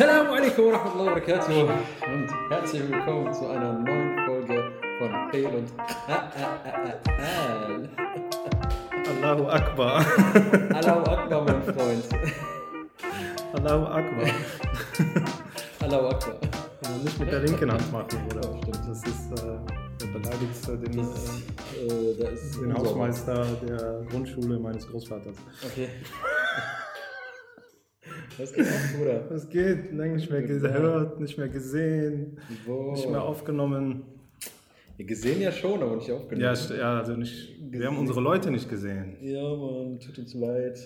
Assalamu alaikum wa rahmatullahi wa barakatuh und herzlich willkommen zu einer neuen Folge von Fail und Al. Allahu Akbar. Allahu Akbar, mein Freund. Allahu Akbar. Allahu Akbar. Ja, nicht mit der linken Hand machen, oder? Ja, stimmt. Das ist äh, der beleidigst äh, den, Das, äh, den. Hausmeister der Grundschule meines Großvaters. Okay. Was geht ab, Bruder? Was geht? Lange nicht mehr gehört, nicht mehr gesehen, Wo? nicht mehr aufgenommen. Ja, gesehen ja schon, aber nicht aufgenommen. Ja, ja also nicht, wir haben unsere Leute nicht gesehen. Ja, Mann, tut uns leid.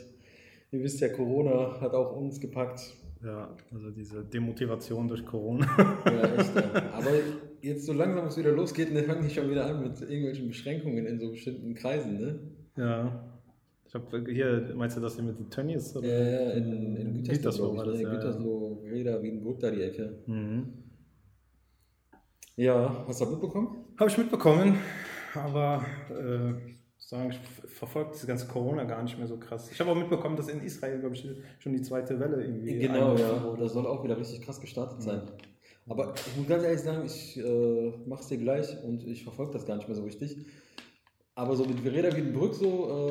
Ihr wisst ja, Corona hat auch uns gepackt. Ja, also diese Demotivation durch Corona. Ja, echt. Ja. Aber jetzt so langsam, es wieder losgeht, dann fangen die schon wieder an mit irgendwelchen Beschränkungen in so bestimmten Kreisen, ne? ja. Ich habe hier, meinst du das hier mit den Tönnies? oder? Ja, ja, in, in Gütersloh, Gütersloh war das, ja. Gütersloh, Reda, Wiedenbrück, da die Ecke. Mhm. Ja, hast du das mitbekommen? Habe ich mitbekommen, aber äh, sagen, ich verfolge diese ganze Corona gar nicht mehr so krass. Ich habe auch mitbekommen, dass in Israel, glaube ich, schon die zweite Welle irgendwie. Genau, ja. Das soll auch wieder richtig krass gestartet sein. Aber ich muss ganz ehrlich sagen, ich äh, mach's dir gleich und ich verfolge das gar nicht mehr so richtig. Aber so mit Vereda Wiedenbrück so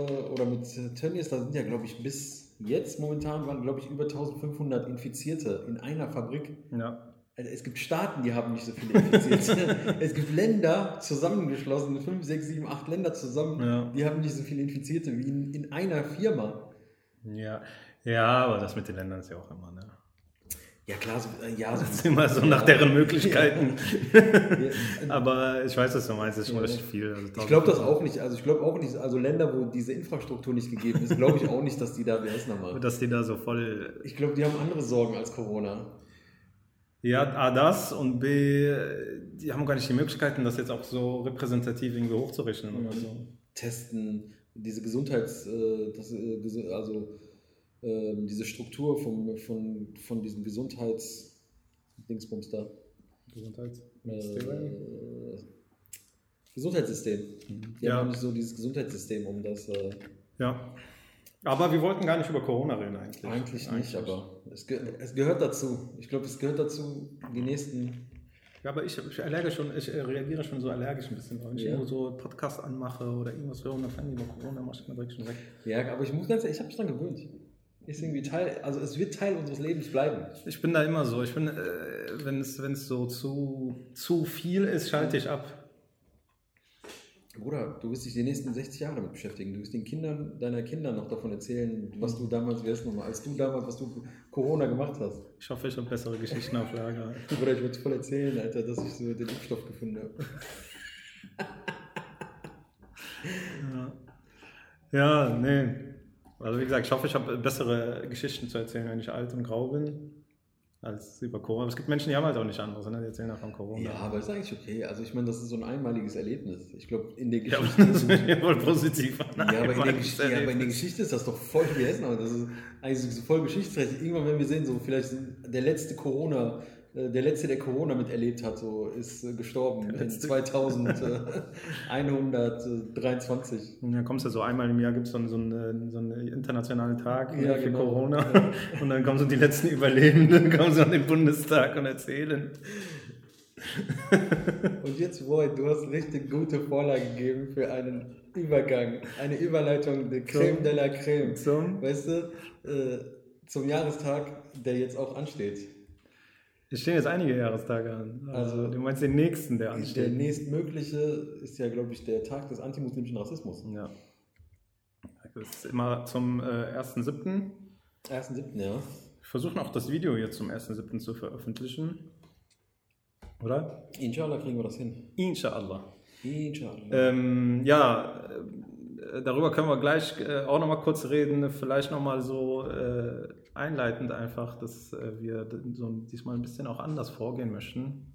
äh, oder mit Tönnies, da sind ja, glaube ich, bis jetzt momentan waren, glaube ich, über 1500 Infizierte in einer Fabrik. Ja. Also es gibt Staaten, die haben nicht so viele Infizierte. es gibt Länder zusammengeschlossen, 5, 6, 7, 8 Länder zusammen, Ja. die haben nicht so viele Infizierte wie in, in einer Firma. ja. Ja, aber das mit den Ländern ist ja auch immer, ne? Ja klar, so, äh, ja, so, Das ist immer so nach deren Möglichkeiten. Ja, aber ich weiß, was du meinst, das ist schon richtig viel. Also Ich glaube das auch nicht. Also ich glaube auch nicht, also Länder, wo diese Infrastruktur nicht gegeben ist, glaube ich auch nicht, dass die da, wie heißt nochmal? Dass die da so voll. Ich glaube, die haben andere Sorgen als Corona. Ja, A, das und B, die haben gar nicht die Möglichkeiten, das jetzt auch so repräsentativ irgendwie hochzurechnen oder so. Testen, diese Gesundheits, äh, das, äh, also ähm, diese Struktur vom, von, von diesem Gesundheits-Dingsbums da. Gesundheitsministerium. Äh, Gesundheitssystem. Die Mhm. Ja. haben so dieses Gesundheitssystem, um das äh, Ja. Aber wir wollten gar nicht über Corona reden eigentlich. eigentlich nicht, aber es, ge es gehört dazu. Ich glaube, es gehört dazu, die nächsten Ja, aber ich, ich, schon, ich äh, reagiere schon so allergisch ein bisschen. Wenn ich Ja. irgendwo so Podcast anmache oder irgendwas höre und dann fangen die über Corona, mach ich mir direkt schon weg. Ja, aber ich muss ganz ehrlich, ich habe mich daran gewöhnt. Ist irgendwie Teil, also es wird Teil unseres Lebens bleiben. Ich bin da immer so. Ich bin, äh, wenn es wenn es so zu, zu viel ist, schalte ich ab. Bruder, du wirst dich die nächsten 60 Jahre damit beschäftigen. Du wirst den Kindern deiner Kinder noch davon erzählen, was du damals, wer ist nochmal, als du damals, was du Corona gemacht hast. Ich hoffe, ich habe bessere Geschichten auf Lager. Bruder, ich würde voll erzählen, Alter, dass ich so den Impfstoff gefunden habe. Ja, nee. Also wie gesagt, ich hoffe, ich habe bessere Geschichten zu erzählen, wenn ich alt und grau bin, als über Corona. Aber es gibt Menschen, die haben halt auch nicht anderes, ne? die erzählen auch von Corona. Ja, aber ist eigentlich okay. Also ich meine, das ist so ein einmaliges Erlebnis. Ich glaube, in der Ja, Geschichte. das ist ja wohl positiv. Ja, aber in, der Einmaliges Geschichte, ja, aber in der. Geschichte ist das doch voll, wie das? Das ist eigentlich so voll geschichtsträchtig. Irgendwann, wenn wir sehen, so vielleicht der letzte Corona, der letzte, der Corona miterlebt hat, so ist äh, gestorben in letzte. 2123. Und dann kommst du so einmal im Jahr, gibt es so, einen- so, einen, so einen internationalen Tag Ja, ne, für genau. Corona. Und dann kommen so die letzten Überlebenden, kommen so an den Bundestag und erzählen. Und jetzt, Boy, du hast richtig gute Vorlage gegeben für einen Übergang, eine Überleitung, de Creme de la Creme. Zum? Weißt du, äh, zum Jahrestag, der jetzt auch ansteht. Es stehen jetzt einige Jahrestage an. Also, Also- du meinst den nächsten, der Der ansteht. nächstmögliche ist ja, glaube ich, der Tag des antimuslimischen Rassismus. Ja. Das ist immer zum äh, 1.7. 1.7., ja. Ich versuche noch das Video jetzt zum 1.7. zu veröffentlichen. Oder? Inshallah kriegen wir das hin. Inshallah. Inshallah. Ähm, ja, äh, darüber können wir gleich äh, auch nochmal kurz reden. Vielleicht nochmal so äh, einleitend einfach, dass äh, wir so diesmal ein bisschen auch anders vorgehen möchten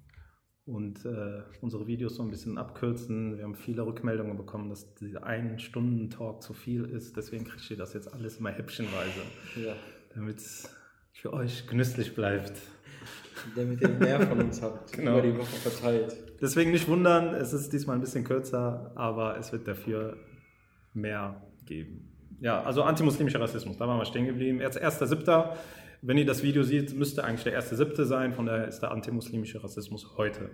und äh, unsere Videos so ein bisschen abkürzen. Wir haben viele Rückmeldungen bekommen, dass dieser Ein-Stunden-Talk zu viel ist. Deswegen kriegt ihr das jetzt alles immer häppchenweise, ja. damit es für euch genüsslich bleibt. Damit ihr mehr von uns habt, Genau. über die Woche verteilt. Deswegen nicht wundern, es ist diesmal ein bisschen kürzer, aber es wird dafür mehr geben. Ja, also antimuslimischer Rassismus, da waren wir stehen geblieben. Jetzt 1.7. Wenn ihr das Video seht, müsste eigentlich der 1.7. sein, von daher ist der antimuslimische Rassismus heute.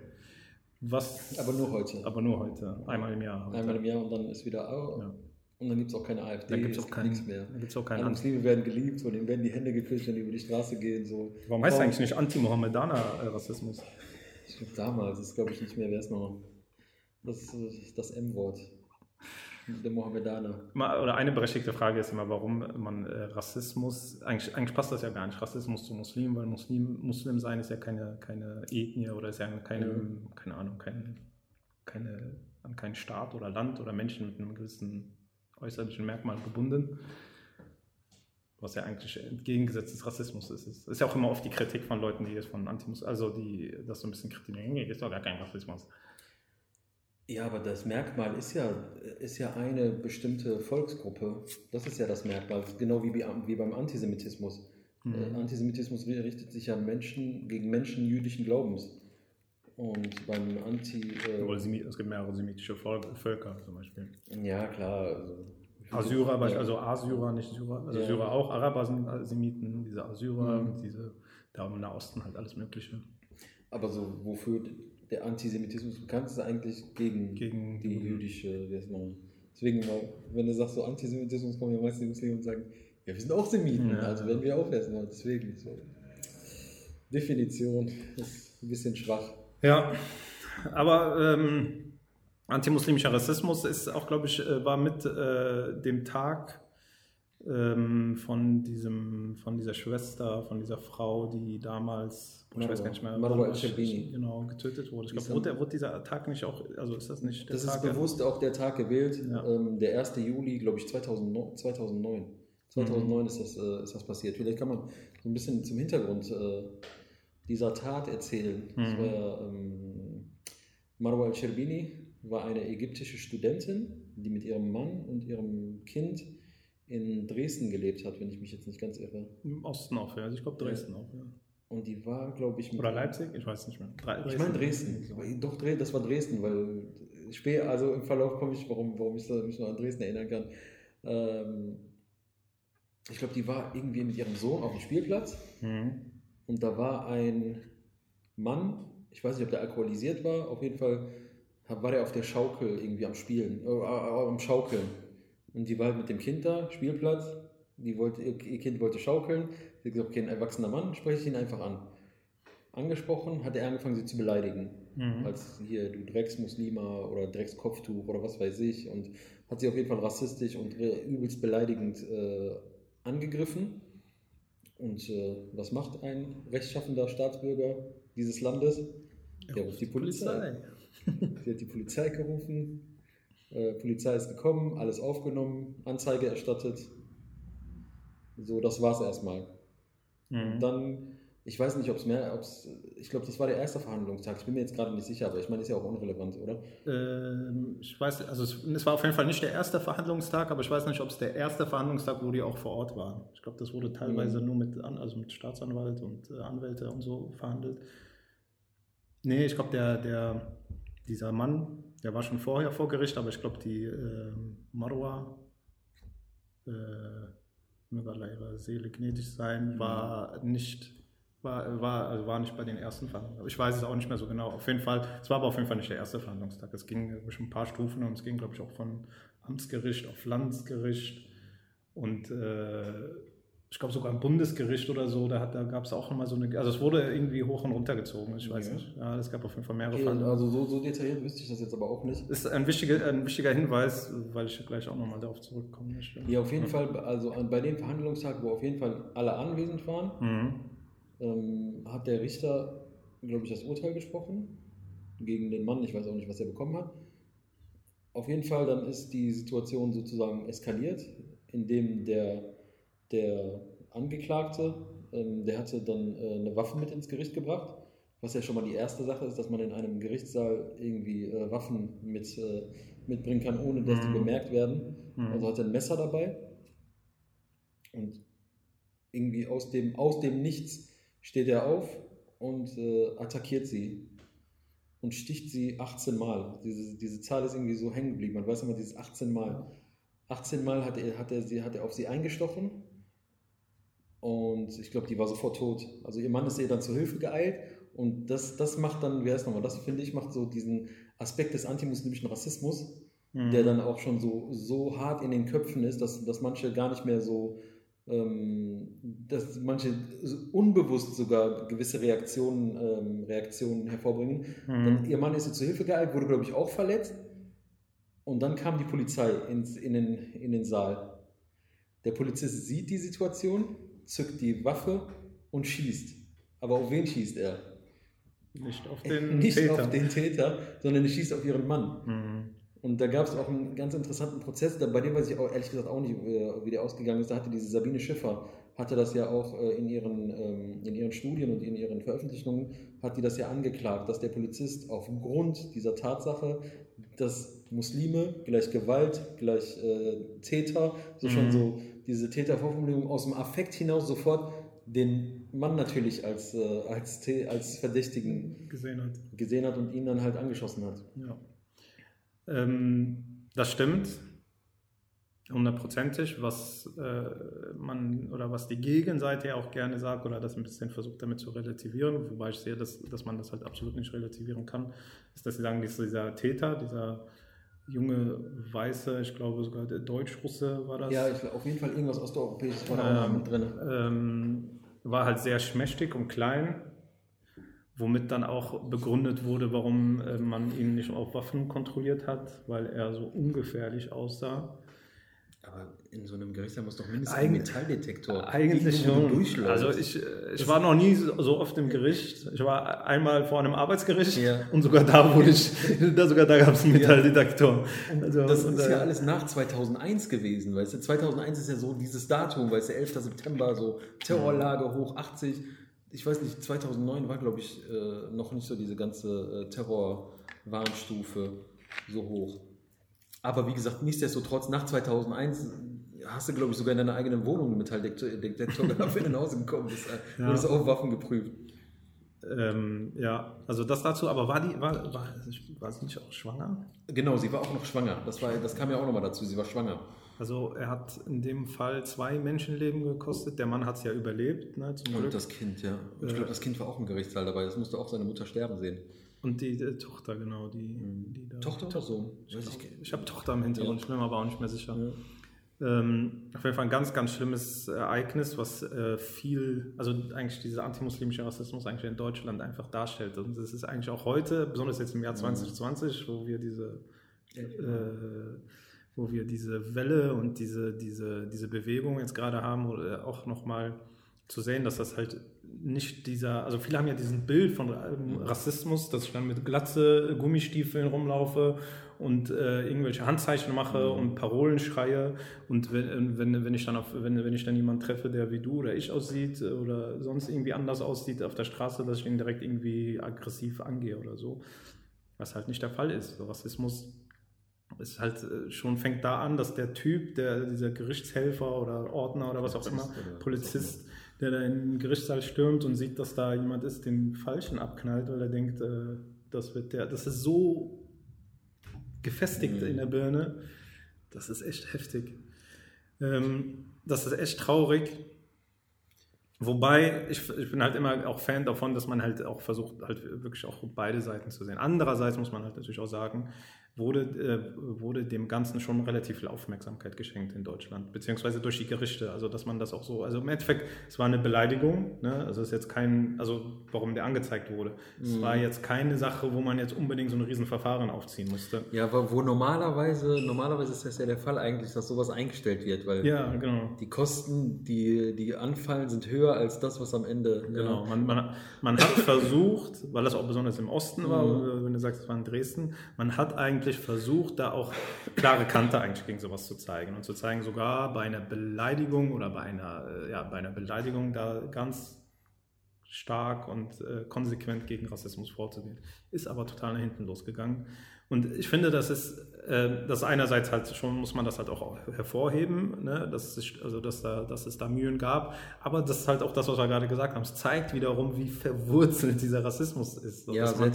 Was, Aber nur heute. aber nur heute, einmal im Jahr. Heute. Einmal im Jahr und dann ist wieder au. Ja. Und dann gibt es auch keine AfD, Dann gibt es es auch keinen, nichts mehr. dann gibt's auch keinen Alle Anti. Muslime werden geliebt, von denen werden die Hände geküsst, wenn die über die Straße gehen. So. Warum heißt eigentlich nicht Anti-Mohammedaner-Rassismus? Ich glaube damals, das glaube ich nicht mehr, wer ist noch? Das ist äh, das M-Wort. Der Mohammedaner. Oder eine berechtigte Frage ist immer, warum man äh, Rassismus, eigentlich, eigentlich passt das ja gar nicht, Rassismus zu Muslimen, weil Muslim, Muslim sein ist ja keine, keine Ethnie oder ist ja keine, Mhm. keine Ahnung, kein, keine, an keinen Staat oder Land oder Menschen mit einem gewissen äußerlichen Merkmal gebunden. Was ja eigentlich entgegengesetzt des Rassismus ist. Es ist ja auch immer oft die Kritik von Leuten, die jetzt von Antimus, also die das so ein bisschen kritisieren, nee, ist doch gar kein Rassismus. Ja, aber das Merkmal ist ja, ist ja eine bestimmte Volksgruppe. Das ist ja das Merkmal, genau wie, wie beim Antisemitismus. Äh, Antisemitismus richtet sich ja Menschen, gegen Menschen jüdischen Glaubens. Und beim Anti... Äh, Es gibt mehrere semitische Völker zum Beispiel. ja, klar. Also, Assyrer, Ja. beispielsweise, also Assyrer, nicht Syrer, also Ja. Syrer auch, Araber sind Semiten, diese Assyrer, Mhm. diese, da im Nahosten halt alles Mögliche. Aber so, wofür der Antisemitismus bekannt ist, eigentlich gegen, Gegen die jüdische, wie man. Deswegen, wenn du sagst, so Antisemitismus, kommen ja meistens die Muslime und sagen, ja, wir sind auch Semiten, Ja. also werden wir auch. Und Deswegen, so. Definition ist ein bisschen schwach. Ja, aber ähm, antimuslimischer Rassismus ist auch, glaube ich, äh, war mit äh, dem Tag ähm, von, diesem, von dieser Schwester, von dieser Frau, die damals, ich weiß gar nicht mehr, Marwa al-Sharbini. genau, getötet wurde. Ich glaube, wurde, wurde dieser Tag nicht auch, also ist das nicht der Das Tag? ist bewusst auch der Tag gewählt, Ja. ähm, der 1. Juli, glaube ich, 2009. 2009, 2009 ist, das, äh, ist das passiert. Vielleicht kann man so ein bisschen zum Hintergrund äh, dieser Tat erzählen. Das Mhm. war ja, ähm, Marwa al-Sherbini war eine ägyptische Studentin, die mit ihrem Mann und ihrem Kind in Dresden gelebt hat, wenn ich mich jetzt nicht ganz irre. Im Osten auch, ja. Also ich glaube Dresden auch, ja. Und die war, glaube ich, mit Oder Leipzig? Ich weiß nicht mehr. Dre- Ich meine Dresden. Doch, das war Dresden, weil später, also im Verlauf komme ich, warum, warum ich mich noch an Dresden erinnern kann. Ähm, ich glaube, die war irgendwie mit ihrem Sohn auf dem Spielplatz Mhm. und da war ein Mann, ich weiß nicht, ob der alkoholisiert war, auf jeden Fall war der auf der Schaukel irgendwie am Spielen, äh, äh, am Schaukeln. Und die war halt mit dem Kind da, Spielplatz, die wollte, ihr Kind wollte schaukeln, sie hat gesagt, okay, ein erwachsener Mann, spreche ich ihn einfach an. Angesprochen, hat er angefangen, sie zu beleidigen Mhm. als hier du Drecksmuslima oder Dreckskopftuch oder was weiß ich und hat sie auf jeden Fall rassistisch und übelst beleidigend äh, angegriffen. Und äh, was macht ein rechtschaffender Staatsbürger dieses Landes? Der ruft die Polizei. Sie hat die Polizei gerufen, äh, Polizei ist gekommen, alles aufgenommen, Anzeige erstattet. So, das war's erstmal. Mhm. Dann, ich weiß nicht, ob es mehr, ob's, ich glaube, das war der erste Verhandlungstag. Ich bin mir jetzt gerade nicht sicher, aber ich meine, ist ja auch unrelevant, oder? Ähm, ich weiß, also es, es war auf jeden Fall nicht der erste Verhandlungstag, aber ich weiß nicht, ob es der erste Verhandlungstag, wo die auch vor Ort waren. Ich glaube, das wurde teilweise nur mit, also mit Staatsanwalt und äh, Anwälte und so verhandelt. Nee, ich glaube, der, der, dieser Mann, der war schon vorher vor Gericht, aber ich glaube, die äh, Marwa, äh, möge Allah ihrer Seele gnädig sein, war nicht war, war, also war nicht bei den ersten Verhandlungen. Ich weiß es auch nicht mehr so genau. Auf jeden Fall, es war aber auf jeden Fall nicht der erste Verhandlungstag. Es ging ich, ein paar Stufen und es ging, glaube ich, auch von Amtsgericht auf Landesgericht und äh, ich glaube sogar im Bundesgericht oder so. Da, hat- da gab es auch nochmal so eine, also es wurde irgendwie hoch und runter gezogen. Ich weiß nicht. Ja, es gab auf jeden Fall mehrere Okay, Verhandlungen. also so, so detailliert wüsste ich das jetzt aber auch nicht. Ist ein wichtiger, ein wichtiger Hinweis, weil ich gleich auch nochmal darauf zurückkommen möchte. Ja, auf jeden Fall, also bei dem Verhandlungstag, wo auf jeden Fall alle anwesend waren, Mhm. ähm, hat der Richter, glaube ich, das Urteil gesprochen gegen den Mann. Ich weiß auch nicht, was er bekommen hat. Auf jeden Fall, dann ist die Situation sozusagen eskaliert, indem der, der Angeklagte, ähm, der hatte dann äh, eine Waffe mit ins Gericht gebracht, was ja schon mal die erste Sache ist, dass man in einem Gerichtssaal irgendwie äh, Waffen mit, äh, mitbringen kann, ohne dass die Mhm. bemerkt werden. Mhm. Also hat er ein Messer dabei und irgendwie aus dem, aus dem Nichts steht er auf und äh, attackiert sie und sticht sie 18 Mal. Diese, diese Zahl ist irgendwie so hängen geblieben. Man weiß immer dieses 18 Mal. 18 Mal hat er, hat er, sie, hat er auf sie eingestochen und ich glaube, die war sofort tot. Also ihr Mann ist ihr dann zur Hilfe geeilt und das, das macht dann, wie heißt nochmal, das finde ich, macht so diesen Aspekt des antimuslimischen Rassismus, mhm. der dann auch schon so, so hart in den Köpfen ist, dass, dass manche gar nicht mehr so, ähm, dass manche unbewusst sogar gewisse Reaktionen, ähm, Reaktionen hervorbringen. Mhm. Dann, ihr Mann ist ihr zur Hilfe geeilt, wurde, glaube ich, auch verletzt. Und dann kam die Polizei ins, in, den, in den Saal. Der Polizist sieht die Situation, zückt die Waffe und schießt. Aber auf wen schießt er? Nicht auf den Nicht Täter. auf den Täter, sondern er schießt auf ihren Mann. Mhm. Und da gab es auch einen ganz interessanten Prozess, bei dem weiß ich auch ehrlich gesagt auch nicht, wie der ausgegangen ist. Da hatte diese Sabine Schiffer, hatte das ja auch äh, in ihren, ähm, in ihren Studien und in ihren Veröffentlichungen, hat die das ja angeklagt, dass der Polizist aufgrund dieser Tatsache, dass Muslime gleich Gewalt, gleich äh, Täter, so mhm. schon so diese Tätervorformulierung aus dem Affekt hinaus sofort den Mann natürlich als, äh, als, als Verdächtigen gesehen hat. gesehen hat und ihn dann halt angeschossen hat. Ja. Ähm, das stimmt, hundertprozentig, was äh, man oder was die Gegenseite auch gerne sagt oder das ein bisschen versucht damit zu relativieren, wobei ich sehe, dass, dass man das halt absolut nicht relativieren kann, ist, dass sie sagen, dieser Täter, dieser junge Weiße, ich glaube sogar der Deutsch-Russe war das. Ja, ich, auf jeden Fall irgendwas Osteuropäisches war da ähm, mit drin. Ähm, war halt sehr schmächtig und klein, womit dann auch begründet wurde, warum äh, man ihn nicht auf Waffen kontrolliert hat, weil er so ungefährlich aussah. Aber in so einem Gerichtssaal muss doch mindestens ein Metalldetector eigentlich schon. Also ich, ich war noch nie so oft im Gericht. Ich war einmal vor einem Arbeitsgericht ja. und sogar da wurde ich, da sogar da gab es einen Metalldetektor. Also, das ist ja alles nach 2001 gewesen, weißt du. 2001 ist ja so dieses Datum, weißt du, 11. September, so Terrorlage hoch 80. Ich weiß nicht, 2009 war glaube ich äh, noch nicht so diese ganze äh, Terrorwarnstufe so hoch. Aber wie gesagt, nichtsdestotrotz, nach 2001 hast du, glaube ich, sogar in deiner eigenen Wohnung einen Metalldetektor gehabt, wenn du nach Hause gekommen bist. Äh, ja. Wurdest auf Waffen geprüft. Ähm, ja, also das dazu, aber war die, war, war, war sie nicht auch schwanger? Genau, sie war auch noch schwanger. Das, war, das kam ja auch nochmal dazu, sie war schwanger. Also er hat in dem Fall zwei Menschenleben gekostet. Der Mann hat es ja überlebt, ne, zum Und Glück. das Kind, ja. Und ich glaube, das Kind war auch im Gerichtssaal dabei. Das musste auch seine Mutter sterben sehen. Und die, die Tochter, genau. Die, mhm. die da, Tochter oder Sohn? Ich, ich, ich habe Tochter im Hintergrund, ja. ich bin mir aber auch nicht mehr sicher. Ja. Ähm, auf jeden Fall ein ganz, ganz schlimmes Ereignis, was äh, viel, also eigentlich dieser antimuslimische Rassismus eigentlich in Deutschland einfach darstellt. Und das ist eigentlich auch heute, besonders jetzt im Jahr 2020, mhm. wo wir diese, äh, wo wir diese Welle und diese, diese, diese Bewegung jetzt gerade haben, auch nochmal zu sehen, dass das halt nicht dieser, also viele haben ja diesen Bild von Rassismus, dass ich dann mit Glatze, Gummistiefeln rumlaufe und äh, irgendwelche Handzeichen mache mhm. und Parolen schreie und wenn, wenn, wenn ich dann auf, wenn, wenn ich dann jemanden treffe, der wie du oder ich aussieht oder sonst irgendwie anders aussieht auf der Straße, dass ich ihn direkt irgendwie aggressiv angehe oder so, was halt nicht der Fall ist. Rassismus ist halt äh, schon fängt da an, dass der Typ, der dieser Gerichtshelfer oder Ordner oder was auch immer, Polizist, der da in den Gerichtssaal stürmt und sieht, dass da jemand ist, den Falschen abknallt, weil er denkt, äh, das wird der, das ist so gefestigt mhm. in der Birne, das ist echt heftig. Ähm, das ist echt traurig. Wobei, ich, ich, bin halt immer auch Fan davon, dass man halt auch versucht, halt wirklich auch beide Seiten zu sehen. Andererseits muss man halt natürlich auch sagen, wurde, äh, wurde dem Ganzen schon relativ viel Aufmerksamkeit geschenkt in Deutschland, beziehungsweise durch die Gerichte. Also, dass man das auch so, also im Endeffekt, es war eine Beleidigung, ne? also es ist jetzt kein, also warum der angezeigt wurde. Es mhm. war jetzt keine Sache, wo man jetzt unbedingt so ein Riesenverfahren aufziehen musste. Ja, wo normalerweise, normalerweise ist das ja der Fall eigentlich, dass sowas eingestellt wird, weil ja, genau. die Kosten, die, die anfallen, sind höher als das, was am Ende. Genau, ja. man, man, man hat versucht, weil das auch besonders im Osten war, mhm. wenn du sagst, es war in Dresden, man hat eigentlich wirklich versucht, da auch klare Kante eigentlich gegen sowas zu zeigen und zu zeigen, sogar bei einer Beleidigung oder bei einer, äh, ja, bei einer Beleidigung da ganz stark und äh, konsequent gegen Rassismus vorzugehen. Ist aber total nach hinten losgegangen. Und ich finde, das ist, äh, das einerseits halt schon, muss man das halt auch hervorheben, ne? dass, es, also dass, da, dass es da Mühen gab, aber das ist halt auch das, was wir gerade gesagt haben. Es zeigt wiederum, wie verwurzelt dieser Rassismus ist. Ja, dass, man,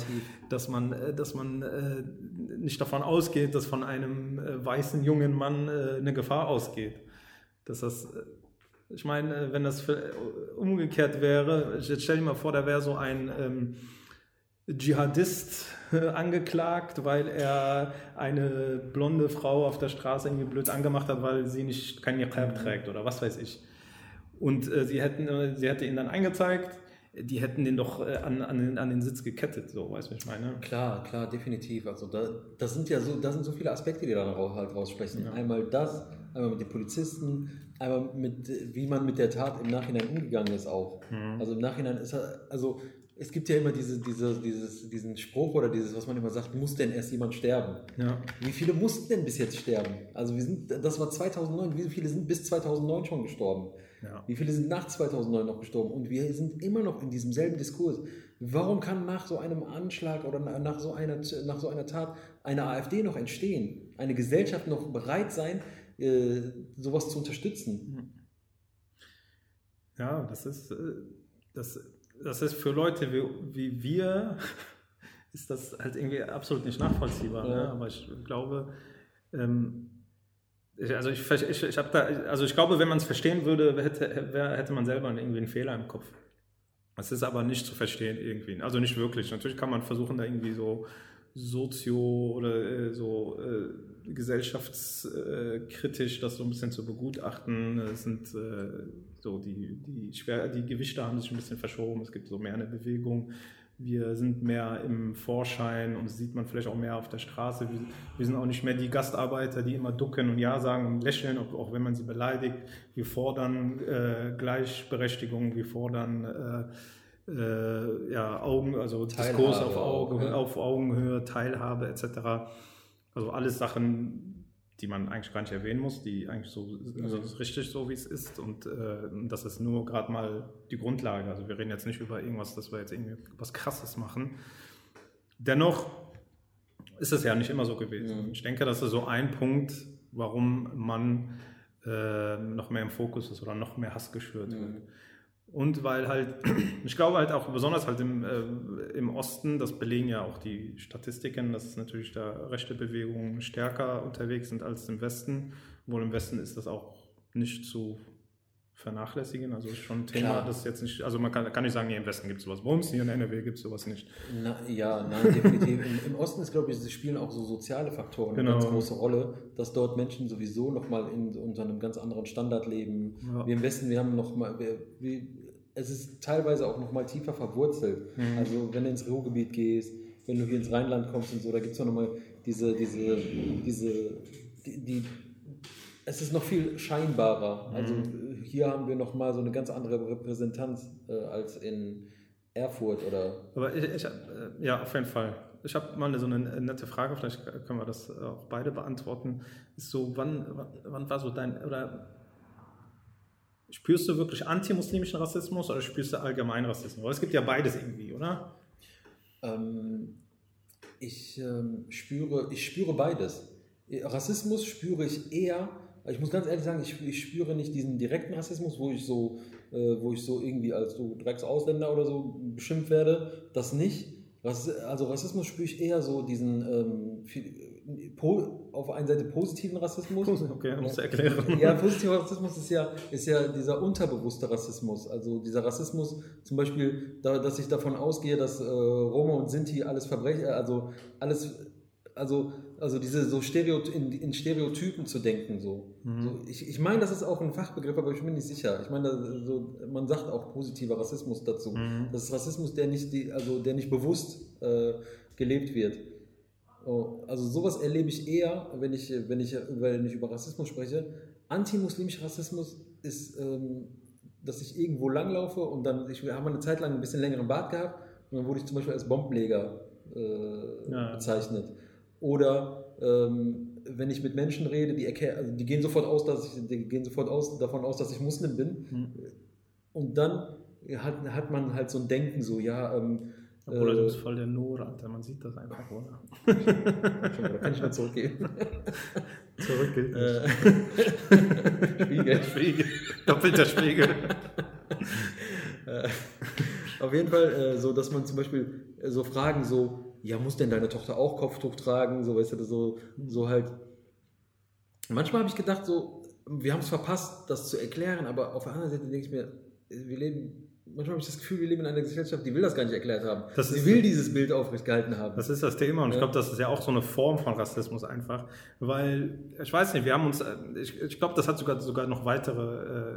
dass man, äh, dass man äh, nicht davon ausgeht, dass von einem äh, weißen jungen Mann äh, eine Gefahr ausgeht. Dass das, ich meine, wenn das umgekehrt wäre, jetzt stell dir mal vor, da wäre so ein ähm, Dschihadist angeklagt, weil er eine blonde Frau auf der Straße irgendwie blöd angemacht hat, weil sie nicht kein Niqab trägt oder was weiß ich. Und äh, sie, hätten, äh, sie hätte ihn dann eingezeigt, die hätten den doch äh, an, an, den, an den Sitz gekettet, so, weißt du, ich meine? Klar, klar, definitiv. Also da, das sind ja so, das sind so viele Aspekte, die da halt raussprechen. Ja. Einmal das, einmal mit den Polizisten, einmal mit, wie man mit der Tat im Nachhinein umgegangen ist auch. Mhm. Also im Nachhinein ist also es gibt ja immer diese, diese, dieses, diesen Spruch oder dieses, was man immer sagt, muss denn erst jemand sterben? Ja. Wie viele mussten denn bis jetzt sterben? Also wir sind, das war 2009, wie viele sind bis 2009 schon gestorben? Ja. Wie viele sind nach 2009 noch gestorben? Und wir sind immer noch in diesem selben Diskurs. Warum kann nach so einem Anschlag oder nach so einer, nach so einer Tat eine AfD noch entstehen? Eine Gesellschaft noch bereit sein, äh, sowas zu unterstützen? Ja, das ist, äh, das das ist für Leute wie, wie wir, ist das halt irgendwie absolut nicht nachvollziehbar. Ja. Ne? Aber ich glaube, ähm, also ich, ich, ich da, also ich glaube, wenn man es verstehen würde, hätte, hätte man selber irgendwie einen Fehler im Kopf. Das ist aber nicht zu verstehen irgendwie. Also nicht wirklich. Natürlich kann man versuchen, da irgendwie so sozio- oder äh, so äh, gesellschaftskritisch das so ein bisschen zu begutachten. Es sind äh, so die, die, schwer, die Gewichte haben sich ein bisschen verschoben. Es gibt so mehr eine Bewegung. Wir sind mehr im Vorschein und das sieht man vielleicht auch mehr auf der Straße. Wir, wir sind auch nicht mehr die Gastarbeiter, die immer ducken und Ja sagen und lächeln, auch wenn man sie beleidigt. Wir fordern äh, Gleichberechtigung, wir fordern äh, äh, ja, Augen, also Teilhabe Diskurs auf, Augen, ja. auf Augenhöhe, Teilhabe etc. Also alles Sachen, die man eigentlich gar nicht erwähnen muss, die eigentlich so also ist richtig so, wie es ist und äh, das ist nur gerade mal die Grundlage. Also wir reden jetzt nicht über irgendwas, dass wir jetzt irgendwie was Krasses machen. Dennoch ist es ja nicht immer so gewesen. Mhm. Ich denke, das ist so ein Punkt, warum man äh, noch mehr im Fokus ist oder noch mehr Hass geschürt mhm. wird. Und weil halt, ich glaube halt auch besonders halt im, äh, im Osten, das belegen ja auch die Statistiken, dass natürlich da rechte Bewegungen stärker unterwegs sind als im Westen. Wohl im Westen ist das auch nicht zu vernachlässigen. Also ist schon ein Thema, Klar. das jetzt nicht, also man kann, kann nicht sagen, hier im Westen gibt es sowas. Bei uns hier in NRW gibt es sowas nicht. Na, ja, nein, definitiv. Im, Im, Osten ist, glaube ich, sie spielen auch so soziale Faktoren genau. eine ganz große Rolle, dass dort Menschen sowieso nochmal in unter einem ganz anderen Standard leben. Ja. Wir im Westen, wir haben nochmal, es ist teilweise auch nochmal tiefer verwurzelt. Mhm. Also wenn du ins Ruhrgebiet gehst, wenn du hier ins Rheinland kommst und so, da gibt es auch nochmal diese, diese, diese, die, die es ist noch viel scheinbarer. Mhm. Also hier haben wir noch mal so eine ganz andere Repräsentanz äh, als in Erfurt oder. Aber ich, ich äh, ja, auf jeden Fall. Ich habe mal so eine nette Frage, vielleicht können wir das auch beide beantworten. Ist so, wann, wann, wann war so dein, oder spürst du wirklich antimuslimischen Rassismus oder spürst du allgemeinen Rassismus? Weil es gibt ja beides irgendwie, oder? Ähm, ich, ähm, spüre, ich spüre beides. Rassismus spüre ich eher ich muss ganz ehrlich sagen, ich, ich spüre nicht diesen direkten Rassismus, wo ich so, äh, wo ich so irgendwie als so Drecksausländer oder so beschimpft werde. Das nicht. Also Rassismus spüre ich eher so diesen ähm, auf einer Seite positiven Rassismus. Okay, musst du erklären. Ja, positiver Rassismus ist ja, ist ja dieser unterbewusste Rassismus. Also dieser Rassismus, zum Beispiel, da, dass ich davon ausgehe, dass äh, Roma und Sinti alles Verbrecher, also alles, also also diese so Stereoty in, in, Stereotypen zu denken. So. Mhm. so ich, ich meine, das ist auch ein Fachbegriff, aber ich bin nicht sicher. Ich meine, so, man sagt auch positiver Rassismus dazu. Mhm. Das ist Rassismus, der nicht, die, also der nicht bewusst äh, gelebt wird. Oh, also sowas erlebe ich eher, wenn ich, wenn ich, wenn ich über Rassismus spreche. Antimuslimischer Rassismus ist, ähm, dass ich irgendwo langlaufe und dann, ich habe eine Zeit lang ein bisschen längeren Bart gehabt und dann wurde ich zum Beispiel als Bombenleger äh, ja. bezeichnet. Oder ähm, wenn ich mit Menschen rede, die, also die gehen sofort aus, dass ich, die gehen sofort aus, davon aus, dass ich Muslim bin. Mhm. Und dann hat, hat man halt so ein Denken, so, ja, ähm, Obwohl, du bist voll der Nur, Alter, man sieht das einfach, oder? da kann ich mal zurückgehen. Zurück gilt nicht. Äh, Spiegel. Spiegel. Doppelter Spiegel. Auf jeden Fall äh, so, dass man zum Beispiel äh, so Fragen so, ja, muss denn deine Tochter auch Kopftuch tragen? So, weißt du, so, so halt. Manchmal habe ich gedacht, so, wir haben es verpasst, das zu erklären, aber auf der anderen Seite denke ich mir, wir leben, manchmal habe ich das Gefühl, wir leben in einer Gesellschaft, die will das gar nicht erklärt haben. Das Sie will dieses Bild aufrecht gehalten haben. Das ist das Thema und ich Ja. glaube, das ist ja auch so eine Form von Rassismus einfach, weil ich weiß nicht, wir haben uns, äh, ich, ich glaube, das hat sogar sogar noch weitere äh,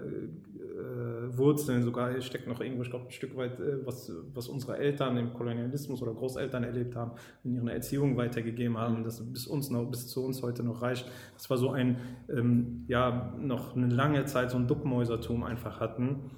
äh, Wurzeln, sogar steckt noch irgendwo, ich glaube, ein Stück weit, äh, was, was unsere Eltern im Kolonialismus oder Großeltern erlebt haben, in ihrer Erziehung weitergegeben haben, das bis uns noch, bis zu uns heute noch reicht. Das war so ein, ähm, ja, noch eine lange Zeit so ein Duckmäusertum einfach hatten.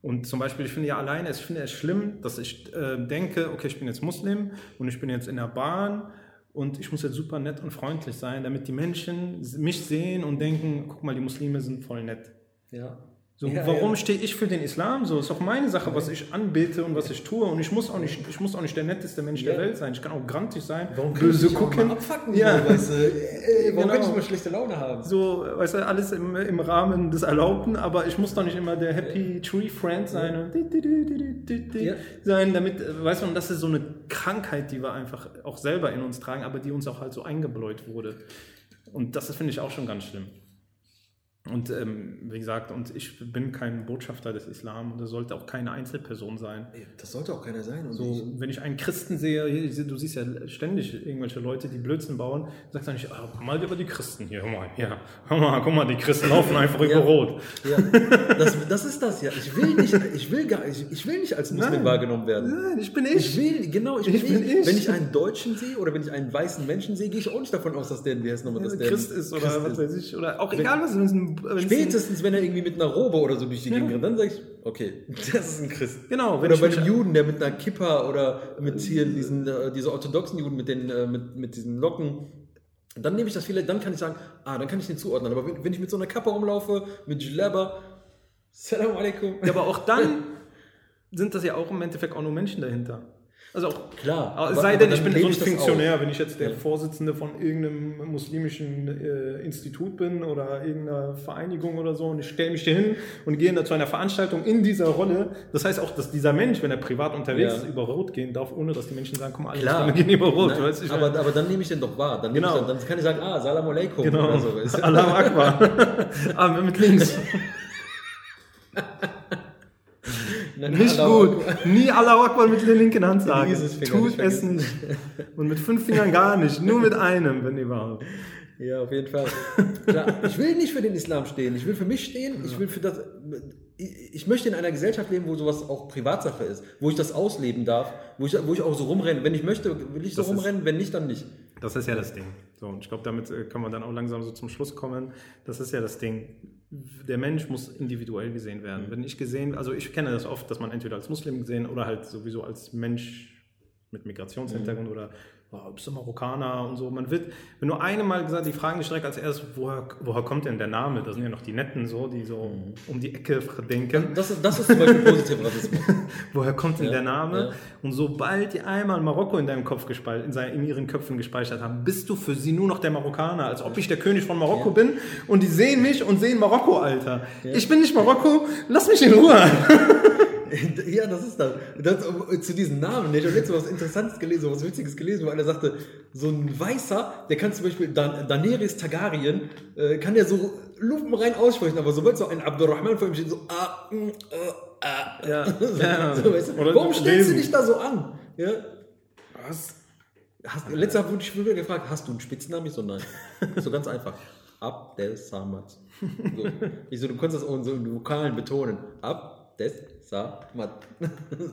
Und zum Beispiel, ich finde ja alleine, ich finde es schlimm, dass ich äh, denke, okay, ich bin jetzt Muslim und ich bin jetzt in der Bahn und ich muss jetzt super nett und freundlich sein, damit die Menschen mich sehen und denken, guck mal, die Muslime sind voll nett. ja. So, Ja, warum ja. stehe ich für den Islam? So ist auch meine Sache, was ich anbete und was ich tue. Und ich muss auch nicht, ich muss auch nicht der netteste Mensch der Ja. Welt sein. Ich kann auch grantig sein, Warum böse ich auch gucken. Mal abfacken, Ja. so, weißt du? Äh, warum Genau. kann ich mal schlechte Laune haben? So, weißt du, alles im, im Rahmen des Erlaubten, aber ich muss doch nicht immer der Happy Tree Friend sein und di- di- di- sein, damit, äh, weißt du, und das ist so eine Krankheit, die wir einfach auch selber in uns tragen, aber die uns auch halt so eingebläut wurde. Und das finde ich auch schon ganz schlimm. Und ähm, wie gesagt, und ich bin kein Botschafter des Islam und das sollte auch keine Einzelperson sein. Das sollte auch keiner sein. Und So, wenn ich einen Christen sehe, du siehst ja ständig irgendwelche Leute, die Blödsinn bauen, sagst du nicht, ah, guck mal über die Christen hier, hör mal, ja, hör mal, guck mal, die Christen laufen einfach über Ja. Rot. ja, das, das ist das ja. Ich will nicht, ich will gar, ich, ich will nicht als Muslim Nein. wahrgenommen werden. Nein, ich bin Ich ich. will, genau, ich bin, Ich bin ich. ich. Wenn ich einen Deutschen sehe oder wenn ich einen weißen Menschen sehe, gehe ich auch nicht davon aus, dass der, wie heißt nochmal, dass der Christ ist oder Christ was weiß ich, oder auch egal was, wenn es ein- Spätestens, wenn er irgendwie mit einer Robe oder so durch die. Gegend rennt, dann sage ich, okay, das ist ein Christ. Genau, wenn Oder bei einem Juden, der mit einer Kippa oder mit hier diesen, äh, diese orthodoxen Juden mit, den, äh, mit, mit diesen Locken, dann nehme ich das vielleicht, dann kann ich sagen, ah, dann kann ich den zuordnen. Aber wenn, wenn ich mit so einer Kappe rumlaufe, mit Jlaba, Salam alaikum. Ja, aber auch dann sind das ja auch im Endeffekt auch nur Menschen dahinter. Also auch Klar, sei denn, ich bin so ein Funktionär, wenn ich jetzt der Ja. Vorsitzende von irgendeinem muslimischen äh, Institut bin oder irgendeiner Vereinigung oder so und ich stelle mich hier hin und gehe da zu einer Veranstaltung in dieser Rolle. Das heißt auch, dass dieser Mensch, wenn er privat unterwegs Ja. ist, über Rot gehen darf, ohne dass die Menschen sagen, komm alle Klar. Gehen über Rot. Nein, weißt aber, aber dann nehme ich den doch wahr. Dann, Genau. dann, dann kann ich sagen, ah, Salam alaikum Genau. oder so. Allahu Akbar. Aber mit links. Nein, Nicht gut. Nie Allahu Akbar mit der linken Hand sagen. Tut es nicht. Und mit fünf Fingern gar nicht. Nur mit einem, wenn überhaupt. Ja, auf jeden Fall. Klar, ich will nicht für den Islam stehen. Ich will für mich stehen. Ich will für das. Ich, möchte in einer Gesellschaft leben, wo sowas auch Privatsache ist, wo ich das ausleben darf, wo ich, wo ich auch so rumrenne. Wenn ich möchte, will ich so Das rumrennen. Wenn nicht, dann nicht. Das ist ja das Ding. So, und ich glaube, damit äh, kann man dann auch langsam so zum Schluss kommen. Das ist ja das Ding. Der Mensch muss individuell gesehen werden. Wenn ich gesehen, also ich kenne das oft, dass man entweder als Muslim gesehen oder halt sowieso als Mensch mit Migrationshintergrund oder oh, bist du Marokkaner und so. Man wird, wenn nur eine Mal gesagt, die fragen dich direkt als erstes, woher, woher kommt denn der Name? Das sind ja noch die Netten so, die so um die Ecke denken. Das, ist- das ist zum Beispiel positiver Rassismus. Woher kommt denn Ja, der Name? ja. Und sobald die einmal Marokko in deinem Kopf gespeichert, in, seinen, in ihren Köpfen gespeichert haben, bist du für sie nur noch der Marokkaner, als ob ich der König von Marokko bin. Und die sehen mich und sehen Marokko, Alter. Ich bin nicht Marokko, lass mich in Ruhe. Ja, das ist das. das äh, zu diesen Namen. Ich habe letztens was Interessantes gelesen, so was Witziges gelesen, wo einer sagte, so ein Weißer, der kann zum Beispiel Dan Daenerys Targaryen, äh, kann der so lupenrein aussprechen, aber sobald so ein Abdurrahman vor ihm steht, so, ah, mm, äh, ah. Ja, so, ja. so, weißt du, warum stellst du dich da so an? Ja? Was? Hast, letzter wurde ich wieder gefragt, hast du einen Spitznamen? Ich so, nein. So ganz einfach. Abdel Samad. So. Ich so, du kannst das auch in so in Vokalen betonen. Abdel Samad.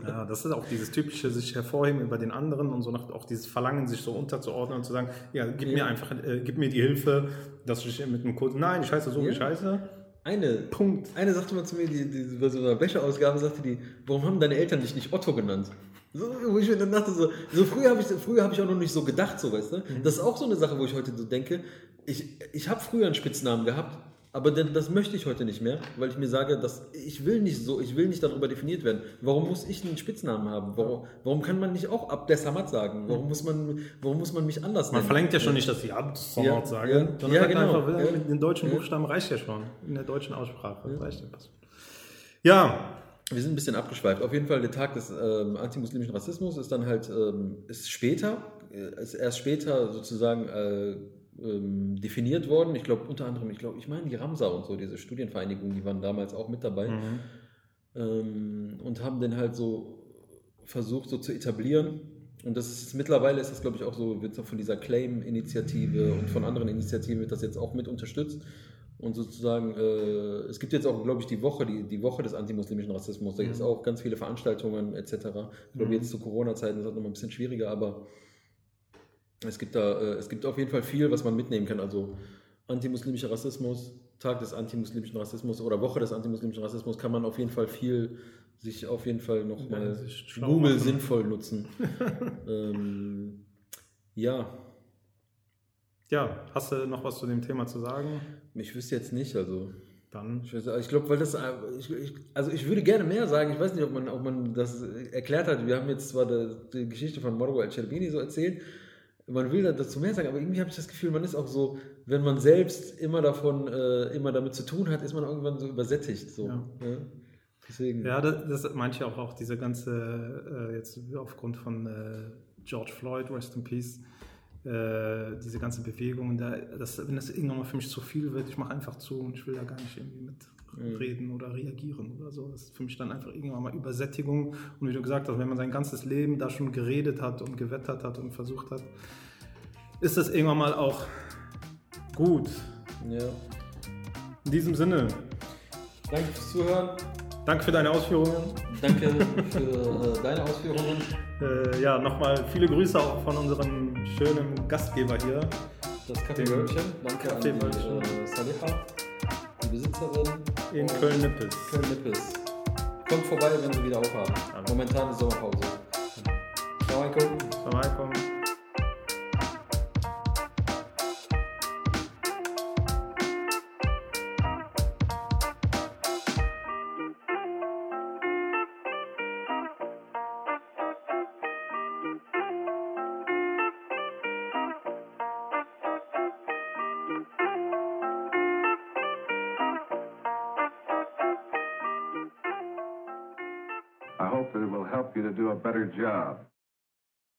Ja, das ist auch dieses typische sich hervorheben über den anderen und so nach, auch dieses Verlangen, sich so unterzuordnen und zu sagen, ja, gib mir einfach, äh, gib mir die Hilfe, dass ich mit einem kurzen, nein, ich heiße so, wie Ja. ich heiße. Eine, Punkt. eine sagte mal zu mir, die, die, bei so einer Wäscheausgabe sagte die, warum haben deine Eltern dich nicht Otto genannt? So, wo ich mir dann dachte, so, so früher habe ich, früher hab ich auch noch nicht so gedacht, so weißt du. Das ist auch so eine Sache, wo ich heute so denke, ich, ich habe früher einen Spitznamen gehabt, Aber denn, das möchte ich heute nicht mehr, weil ich mir sage, dass ich will nicht so, ich will nicht darüber definiert werden. Warum muss ich einen Spitznamen haben? Warum, warum kann man nicht auch Abdel Samad sagen? Warum muss man, warum muss man mich anders Man nennen? verlangt ja schon nicht, dass ich Abdel Samad Ja, sage, ja. sondern Ja, genau. einfach Ja. mit den deutschen Ja. Buchstaben reicht ja schon. In der deutschen Aussprache. Reicht ja. was. Ja, Wir sind ein bisschen abgeschweift. Auf jeden Fall, der Tag des ähm, antimuslimischen Rassismus ist dann halt ähm, ist später, äh, ist erst später sozusagen äh, ähm, definiert worden. Ich glaube unter anderem, ich glaube, ich meine die Ramsa und so, diese Studienvereinigung, die waren damals auch mit dabei Mhm. ähm, und haben den halt so versucht so zu etablieren. Und das ist mittlerweile ist das, glaube ich, auch so, wird von dieser Claim-Initiative und von anderen Initiativen wird das jetzt auch mit unterstützt. Und sozusagen, äh, es gibt jetzt auch, glaube ich, die Woche, die, die Woche des antimuslimischen Rassismus. Da gibt es auch ganz viele Veranstaltungen etc. Ich glaube, Mhm. jetzt zu Corona-Zeiten ist das nochmal ein bisschen schwieriger, aber es gibt da, äh, es gibt auf jeden Fall viel, was man mitnehmen kann. Also antimuslimischer Rassismus, Tag des antimuslimischen Rassismus oder Woche des antimuslimischen Rassismus kann man auf jeden Fall viel, sich auf jeden Fall Ja, nochmal schlau Google sinnvoll nutzen. ähm, ja, ja, hast du noch was zu dem Thema zu sagen? ich wüsste jetzt nicht, also Dann ich, ich glaube, weil das, äh, ich, ich, also ich würde gerne mehr sagen, ich weiß nicht, ob man, ob man das erklärt hat, wir haben jetzt zwar die, die Geschichte von Margot al-Sherbini so erzählt, man will dazu mehr sagen, aber irgendwie habe ich das Gefühl, man ist auch so, wenn man selbst immer davon, äh, immer damit zu tun hat, ist man irgendwann so übersättigt. So, Ja. ne? Deswegen. Ja, das, das meinte ich auch, auch diese ganze, äh, jetzt aufgrund von äh, George Floyd, Rest in Peace, äh, diese ganze Bewegung, da, das, wenn das irgendwann mal für mich zu viel wird, ich mache einfach zu und ich will da gar nicht irgendwie mitreden oder reagieren oder so. Das ist für mich dann einfach irgendwann mal Übersättigung. Und wie du gesagt hast, wenn man sein ganzes Leben da schon geredet hat und gewettert hat und versucht hat, ist das irgendwann mal auch gut. Ja. In diesem Sinne, Danke fürs Zuhören. danke für deine Ausführungen. Danke für äh, deine Ausführungen. Äh, ja, nochmal viele Grüße auch von unserem schönen Gastgeber hier. Das Kaffeewölkchen. Danke an die äh, Saliha, die Besitzerin. In Köln-Nippes. Köln-Nippes. Kommt vorbei, wenn sie wieder aufhaben. Alles. Momentan ist Sommerpause. Ciao, Heiko. Assalamu alaikum. Better job.